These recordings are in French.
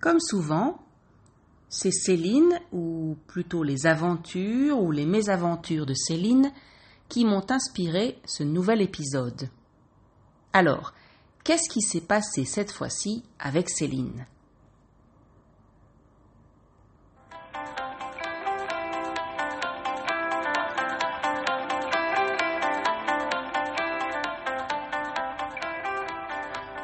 Comme souvent, c'est Céline, ou plutôt les aventures ou les mésaventures de Céline, qui m'ont inspiré ce nouvel épisode. Alors, qu'est-ce qui s'est passé cette fois-ci avec Céline?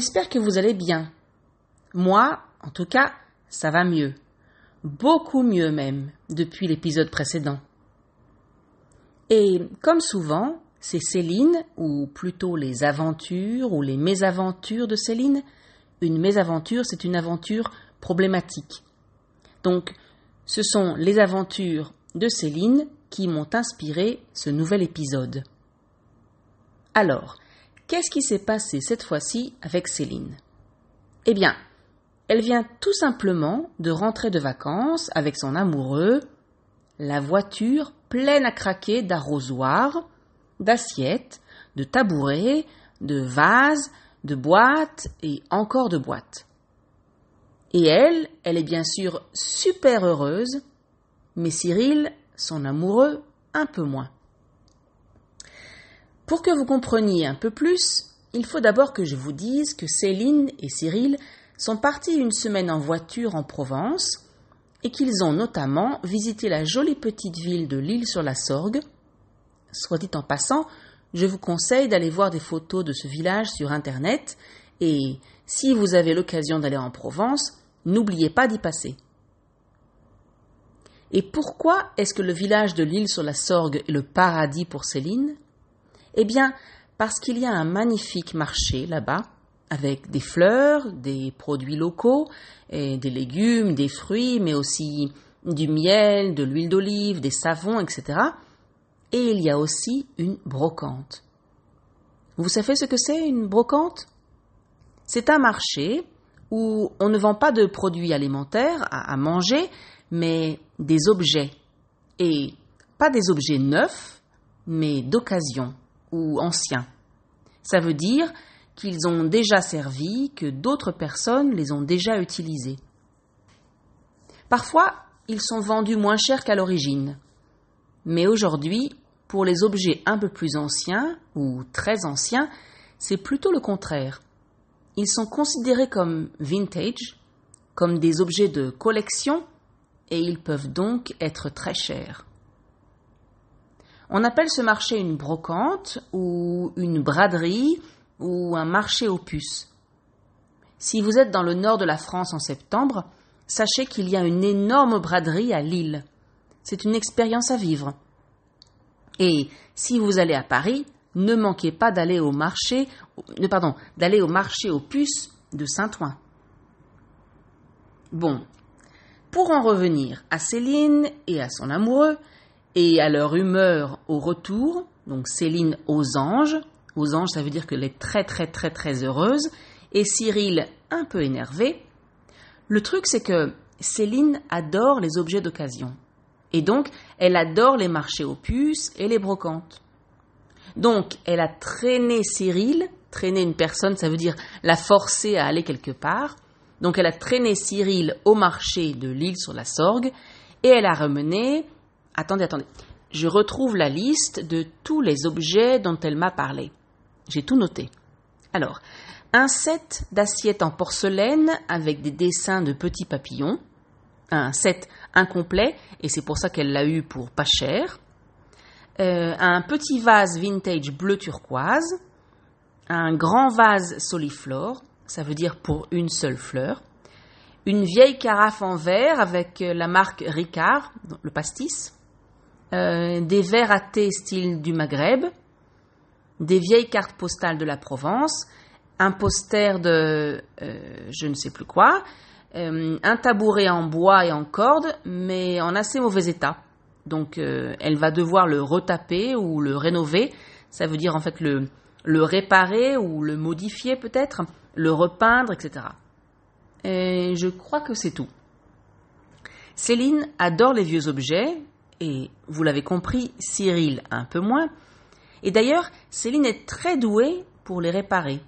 J'espère que vous allez bien. Moi, en tout cas, ça va mieux. Beaucoup mieux même depuis l'épisode précédent. Et comme souvent, c'est Céline, ou plutôt les aventures ou les mésaventures de Céline. Une mésaventure, c'est une aventure problématique. Donc, ce sont les aventures de Céline qui m'ont inspiré ce nouvel épisode. Alors, Qu'est-ce qui s'est passé cette fois-ci avec Céline? Eh bien, elle vient tout simplement de rentrer de vacances avec son amoureux, la voiture pleine à craquer d'arrosoirs, d'assiettes, de tabourets, de vases, de boîtes et encore de boîtes. Et elle, elle est bien sûr super heureuse, mais Cyril, son amoureux, un peu moins. Pour que vous compreniez un peu plus, il faut d'abord que je vous dise que Céline et Cyril sont partis une semaine en voiture en Provence et qu'ils ont notamment visité la jolie petite ville de l'île sur la Sorgue. Soit dit en passant, je vous conseille d'aller voir des photos de ce village sur Internet et si vous avez l'occasion d'aller en Provence, n'oubliez pas d'y passer. Et pourquoi est-ce que le village de l'île sur la Sorgue est le paradis pour Céline? Eh bien, parce qu'il y a un magnifique marché là-bas, avec des fleurs, des produits locaux, des légumes, des fruits, mais aussi du miel, de l'huile d'olive, des savons, etc. Et il y a aussi une brocante. Vous savez ce que c'est une brocante? C'est un marché où on ne vend pas de produits alimentaires à, manger, mais des objets. Et pas des objets neufs, mais d'occasion ou anciens. Ça veut dire qu'ils ont déjà servi, que d'autres personnes les ont déjà utilisés. Parfois, ils sont vendus moins cher qu'à l'origine. Mais aujourd'hui, pour les objets un peu plus anciens ou très anciens, c'est plutôt le contraire. Ils sont considérés comme vintage, comme des objets de collection, et ils peuvent donc être très chers. On appelle ce marché une brocante ou une braderie ou un marché aux puces. Si vous êtes dans le nord de la France en septembre, sachez qu'il y a une énorme braderie à Lille. C'est une expérience à vivre. Et si vous allez à Paris, ne manquez pas d'aller au marché, d'aller au marché aux puces de Saint-Ouen. Bon, pour en revenir à Céline et à son amoureux, et à leur humeur au retour, donc Céline aux anges, aux anges ça veut dire qu'elle est très très très très heureuse, et Cyril un peu énervé, le truc c'est que Céline adore les objets d'occasion. Et donc, elle adore les marchés aux puces et les brocantes. Donc, elle a traîné Cyril, traîner une personne, ça veut dire la forcer à aller quelque part. Donc, elle a traîné Cyril au marché de l'île sur la Sorgue et elle a remené Attendez, attendez. Je retrouve la liste de tous les objets dont elle m'a parlé. J'ai tout noté. Alors, un set d'assiettes en porcelaine avec des dessins de petits papillons, un set incomplet, et c'est pour ça qu'elle l'a eu pour pas cher, euh, un petit vase vintage bleu turquoise, un grand vase soliflore, ça veut dire pour une seule fleur, une vieille carafe en verre avec la marque Ricard, le pastis, euh, des verres à thé style du Maghreb, des vieilles cartes postales de la Provence, un poster de euh, je ne sais plus quoi, euh, un tabouret en bois et en corde, mais en assez mauvais état. Donc euh, elle va devoir le retaper ou le rénover. Ça veut dire en fait le, le réparer ou le modifier peut-être, le repeindre, etc. Et je crois que c'est tout. Céline adore les vieux objets, et vous l'avez compris, Cyril un peu moins. Et d'ailleurs, Céline est très douée pour les réparer.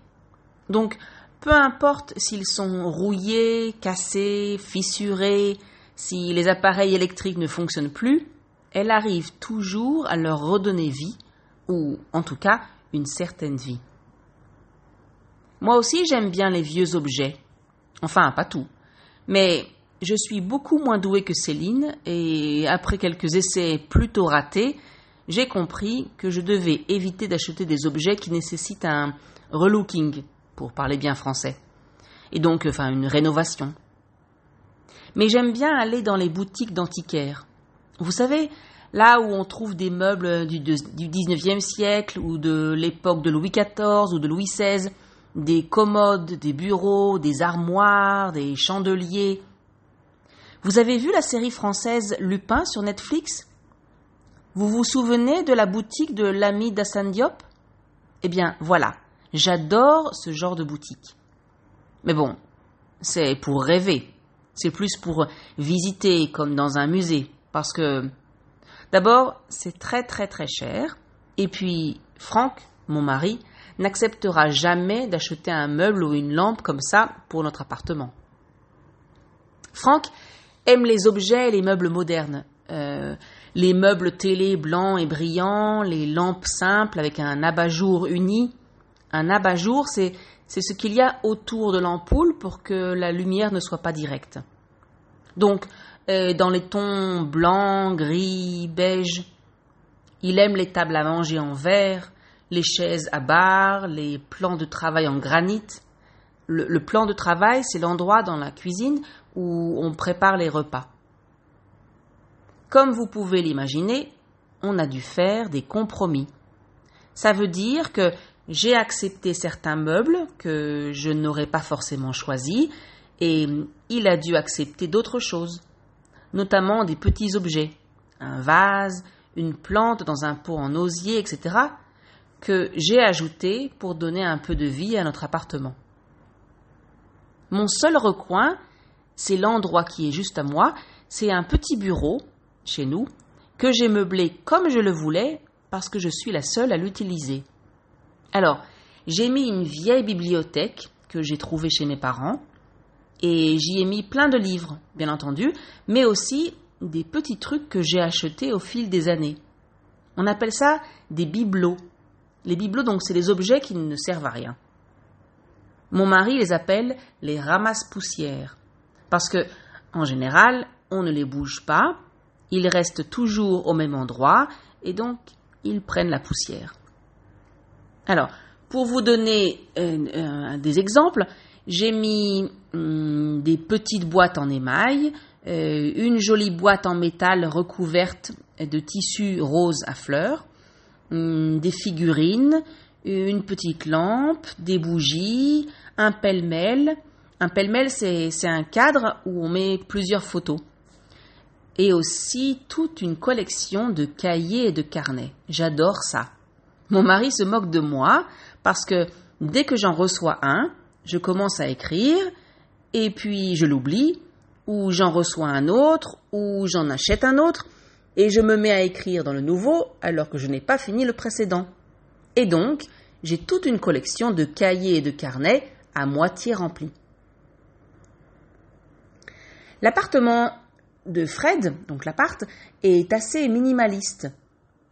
Donc, peu importe s'ils sont rouillés, cassés, fissurés, si les appareils électriques ne fonctionnent plus, elle arrive toujours à leur redonner vie, ou en tout cas une certaine vie. Moi aussi j'aime bien les vieux objets. Enfin, pas tout. Mais je suis beaucoup moins douée que Céline, et après quelques essais plutôt ratés, j'ai compris que je devais éviter d'acheter des objets qui nécessitent un relooking, pour parler bien français. Et donc, enfin, une rénovation. Mais j'aime bien aller dans les boutiques d'antiquaires. Vous savez, là où on trouve des meubles du, 19e siècle ou de l'époque de Louis XIV ou de Louis XVI, des commodes, des bureaux, des armoires, des chandeliers. Vous avez vu la série française Lupin sur Netflix? Vous vous souvenez de la boutique de l'ami d'Assane Diop? Eh bien, voilà, j'adore ce genre de boutique. Mais bon, c'est pour rêver. C'est plus pour visiter comme dans un musée. Parce que, d'abord, c'est très très très cher. Et puis, Franck, mon mari, n'acceptera jamais d'acheter un meuble ou une lampe comme ça pour notre appartement. Franck aime les objets et les meubles modernes. Euh, les meubles télé blancs et brillants, les lampes simples avec un abat-jour uni. Un abat-jour, c'est ce qu'il y a autour de l'ampoule pour que la lumière ne soit pas directe. Donc, euh, dans les tons blanc, gris, beige. Il aime les tables à manger en verre, les chaises à barres, les plans de travail en granit. Le, plan de travail, c'est l'endroit dans la cuisine où on prépare les repas. Comme vous pouvez l'imaginer, on a dû faire des compromis. Ça veut dire que j'ai accepté certains meubles que je n'aurais pas forcément choisis et il a dû accepter d'autres choses, notamment des petits objets, un vase, une plante dans un pot en osier, etc., que j'ai ajouté pour donner un peu de vie à notre appartement. Mon seul recoin, c'est l'endroit qui est juste à moi, c'est un petit bureau, chez nous, que j'ai meublé comme je le voulais parce que je suis la seule à l'utiliser. Alors, j'ai mis une vieille bibliothèque que j'ai trouvée chez mes parents, et j'y ai mis plein de livres, bien entendu, mais aussi des petits trucs que j'ai achetés au fil des années. On appelle ça des bibelots. Les bibelots, donc, c'est des objets qui ne servent à rien. Mon mari les appelle les ramasse-poussières. Parce que, en général, on ne les bouge pas, ils restent toujours au même endroit, et donc, ils prennent la poussière. Alors, pour vous donner euh, euh, des exemples, j'ai mis hum, des petites boîtes en émail, euh, une jolie boîte en métal recouverte de tissu rose à fleurs, Hum, des figurines, une petite lampe, des bougies, un pêle-mêle. Un pêle-mêle, c'est un cadre où on met plusieurs photos. Et aussi toute une collection de cahiers et de carnets. J'adore ça. Mon mari se moque de moi parce que dès que j'en reçois un, je commence à écrire et puis je l'oublie, ou j'en reçois un autre, ou j'en achète un autre, et je me mets à écrire dans le nouveau alors que je n'ai pas fini le précédent. Et donc, j'ai toute une collection de cahiers et de carnets à moitié remplis. L'appartement de Fred, donc l'appart, est assez minimaliste.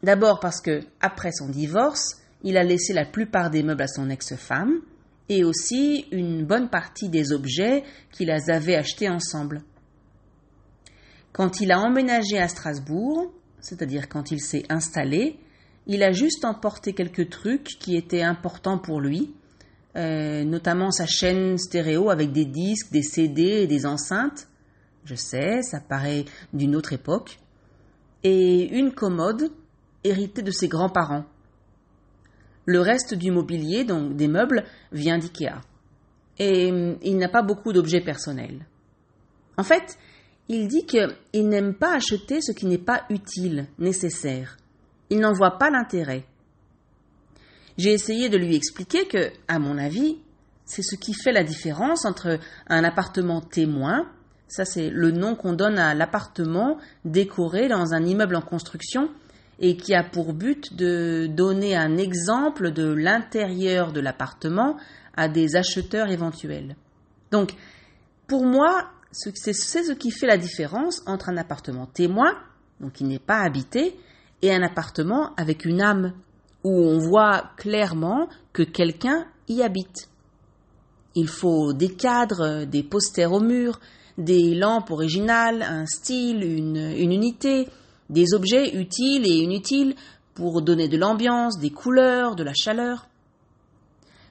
D'abord parce que, après son divorce, il a laissé la plupart des meubles à son ex-femme et aussi une bonne partie des objets qu'ils avaient achetés ensemble. Quand il a emménagé à Strasbourg, c'est-à-dire quand il s'est installé, il a juste emporté quelques trucs qui étaient importants pour lui, euh, notamment sa chaîne stéréo avec des disques, des CD et des enceintes. Je sais, ça paraît d'une autre époque. Et une commode héritée de ses grands-parents. Le reste du mobilier, donc des meubles, vient d'IKEA. Et il n'a pas beaucoup d'objets personnels. En fait, il dit qu'il n'aime pas acheter ce qui n'est pas utile, nécessaire. Il n'en voit pas l'intérêt. J'ai essayé de lui expliquer que, à mon avis, c'est ce qui fait la différence entre un appartement témoin, ça c'est le nom qu'on donne à l'appartement décoré dans un immeuble en construction et qui a pour but de donner un exemple de l'intérieur de l'appartement à des acheteurs éventuels. Donc, pour moi, c'est ce qui fait la différence entre un appartement témoin, donc qui n'est pas habité, et un appartement avec une âme, où on voit clairement que quelqu'un y habite. Il faut des cadres, des posters au mur, des lampes originales, un style, une, une unité, des objets utiles et inutiles pour donner de l'ambiance, des couleurs, de la chaleur.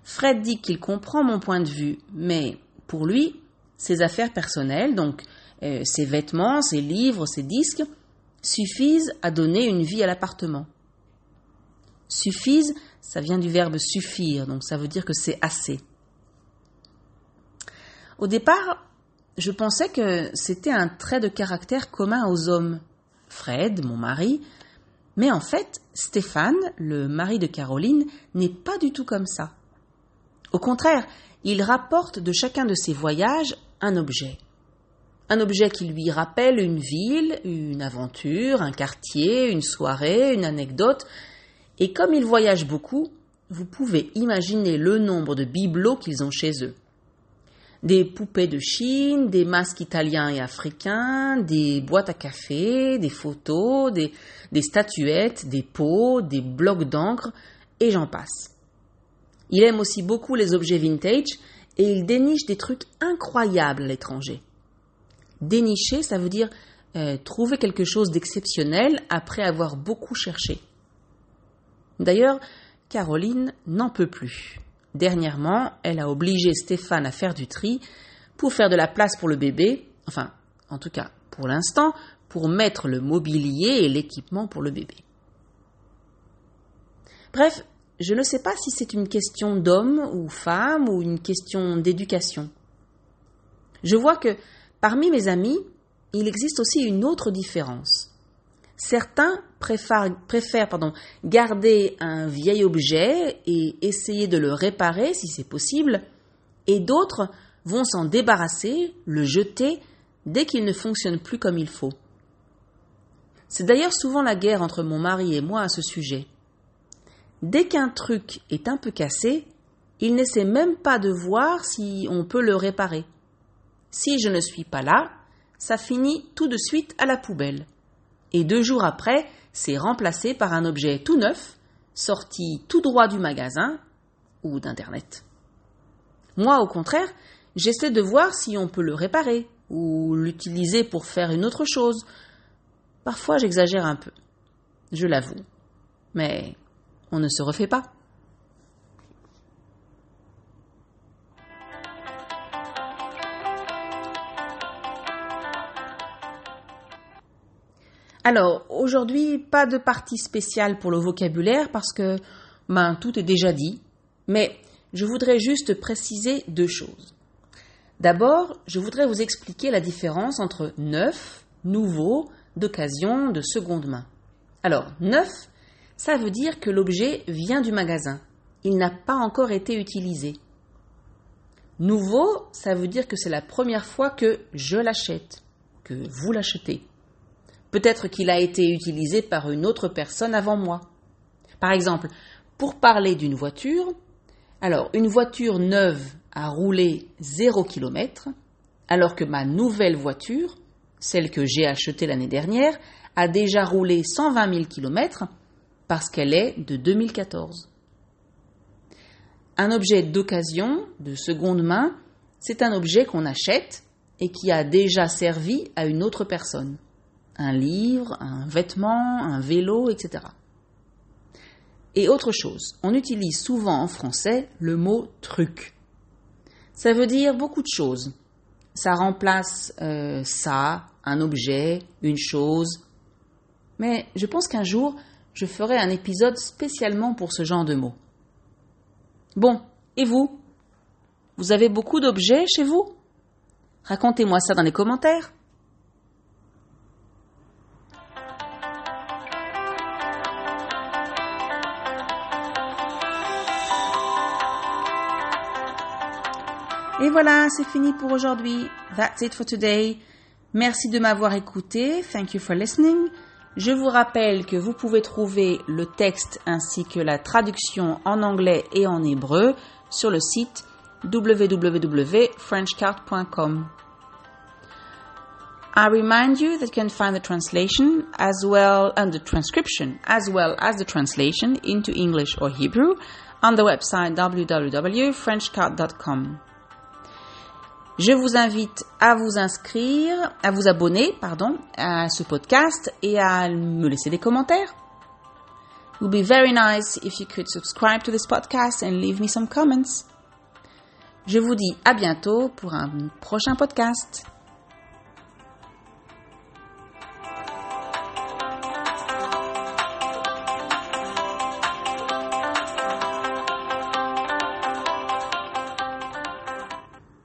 Fred dit qu'il comprend mon point de vue, mais pour lui, ses affaires personnelles, donc euh, ses vêtements, ses livres, ses disques, suffisent à donner une vie à l'appartement. Suffisent, ça vient du verbe suffire, donc ça veut dire que c'est assez. Au départ, je pensais que c'était un trait de caractère commun aux hommes. Fred, mon mari, mais en fait, Stéphane, le mari de Caroline, n'est pas du tout comme ça. Au contraire, il rapporte de chacun de ses voyages un objet. Un objet qui lui rappelle une ville, une aventure, un quartier, une soirée, une anecdote, et comme ils voyagent beaucoup, vous pouvez imaginer le nombre de bibelots qu'ils ont chez eux. Des poupées de Chine, des masques italiens et africains, des boîtes à café, des photos, des, statuettes, des pots, des blocs d'encre, et j'en passe. Il aime aussi beaucoup les objets vintage et il déniche des trucs incroyables à l'étranger. Dénicher, ça veut dire euh, trouver quelque chose d'exceptionnel après avoir beaucoup cherché. D'ailleurs, Caroline n'en peut plus. Dernièrement, elle a obligé Stéphane à faire du tri pour faire de la place pour le bébé, enfin, en tout cas, pour l'instant, pour mettre le mobilier et l'équipement pour le bébé. Bref, je ne sais pas si c'est une question d'homme ou femme ou une question d'éducation. Je vois que parmi mes amis, il existe aussi une autre différence. Certains préfèrent, garder un vieil objet et essayer de le réparer si c'est possible, et d'autres vont s'en débarrasser, le jeter dès qu'il ne fonctionne plus comme il faut. C'est d'ailleurs souvent la guerre entre mon mari et moi à ce sujet. Dès qu'un truc est un peu cassé, il n'essaie même pas de voir si on peut le réparer. Si je ne suis pas là, ça finit tout de suite à la poubelle et deux jours après, c'est remplacé par un objet tout neuf, sorti tout droit du magasin ou d'Internet. Moi, au contraire, j'essaie de voir si on peut le réparer ou l'utiliser pour faire une autre chose. Parfois, j'exagère un peu, je l'avoue, mais on ne se refait pas. Alors, aujourd'hui, pas de partie spéciale pour le vocabulaire parce que ben, tout est déjà dit, mais je voudrais juste préciser deux choses. D'abord, je voudrais vous expliquer la différence entre neuf, nouveau, d'occasion, de seconde main. Alors, neuf, ça veut dire que l'objet vient du magasin. Il n'a pas encore été utilisé. Nouveau, ça veut dire que c'est la première fois que je l'achète, que vous l'achetez. Peut-être qu'il a été utilisé par une autre personne avant moi. Par exemple, pour parler d'une voiture, alors une voiture neuve a roulé 0 km, alors que ma nouvelle voiture, celle que j'ai achetée l'année dernière, a déjà roulé 120 000 km parce qu'elle est de 2014. Un objet d'occasion, de seconde main, c'est un objet qu'on achète et qui a déjà servi à une autre personne un livre, un vêtement, un vélo, etc. Et autre chose, on utilise souvent en français le mot truc. Ça veut dire beaucoup de choses. Ça remplace euh, ça, un objet, une chose. Mais je pense qu'un jour, je ferai un épisode spécialement pour ce genre de mots. Bon, et vous? Vous avez beaucoup d'objets chez vous? Racontez-moi ça dans les commentaires. Et voilà, c'est fini pour aujourd'hui. That's it for today. Merci de m'avoir écouté. Thank you for listening. Je vous rappelle que vous pouvez trouver le texte ainsi que la traduction en anglais et en hébreu sur le site www.frenchcart.com. I remind you that you can find the translation as well and the transcription as well as the translation into English or Hebrew on the website www.frenchcart.com. Je vous invite à vous inscrire, à vous abonner, pardon, à ce podcast et à me laisser des commentaires. It would be very nice if you could subscribe to this podcast and leave me some comments. Je vous dis à bientôt pour un prochain podcast.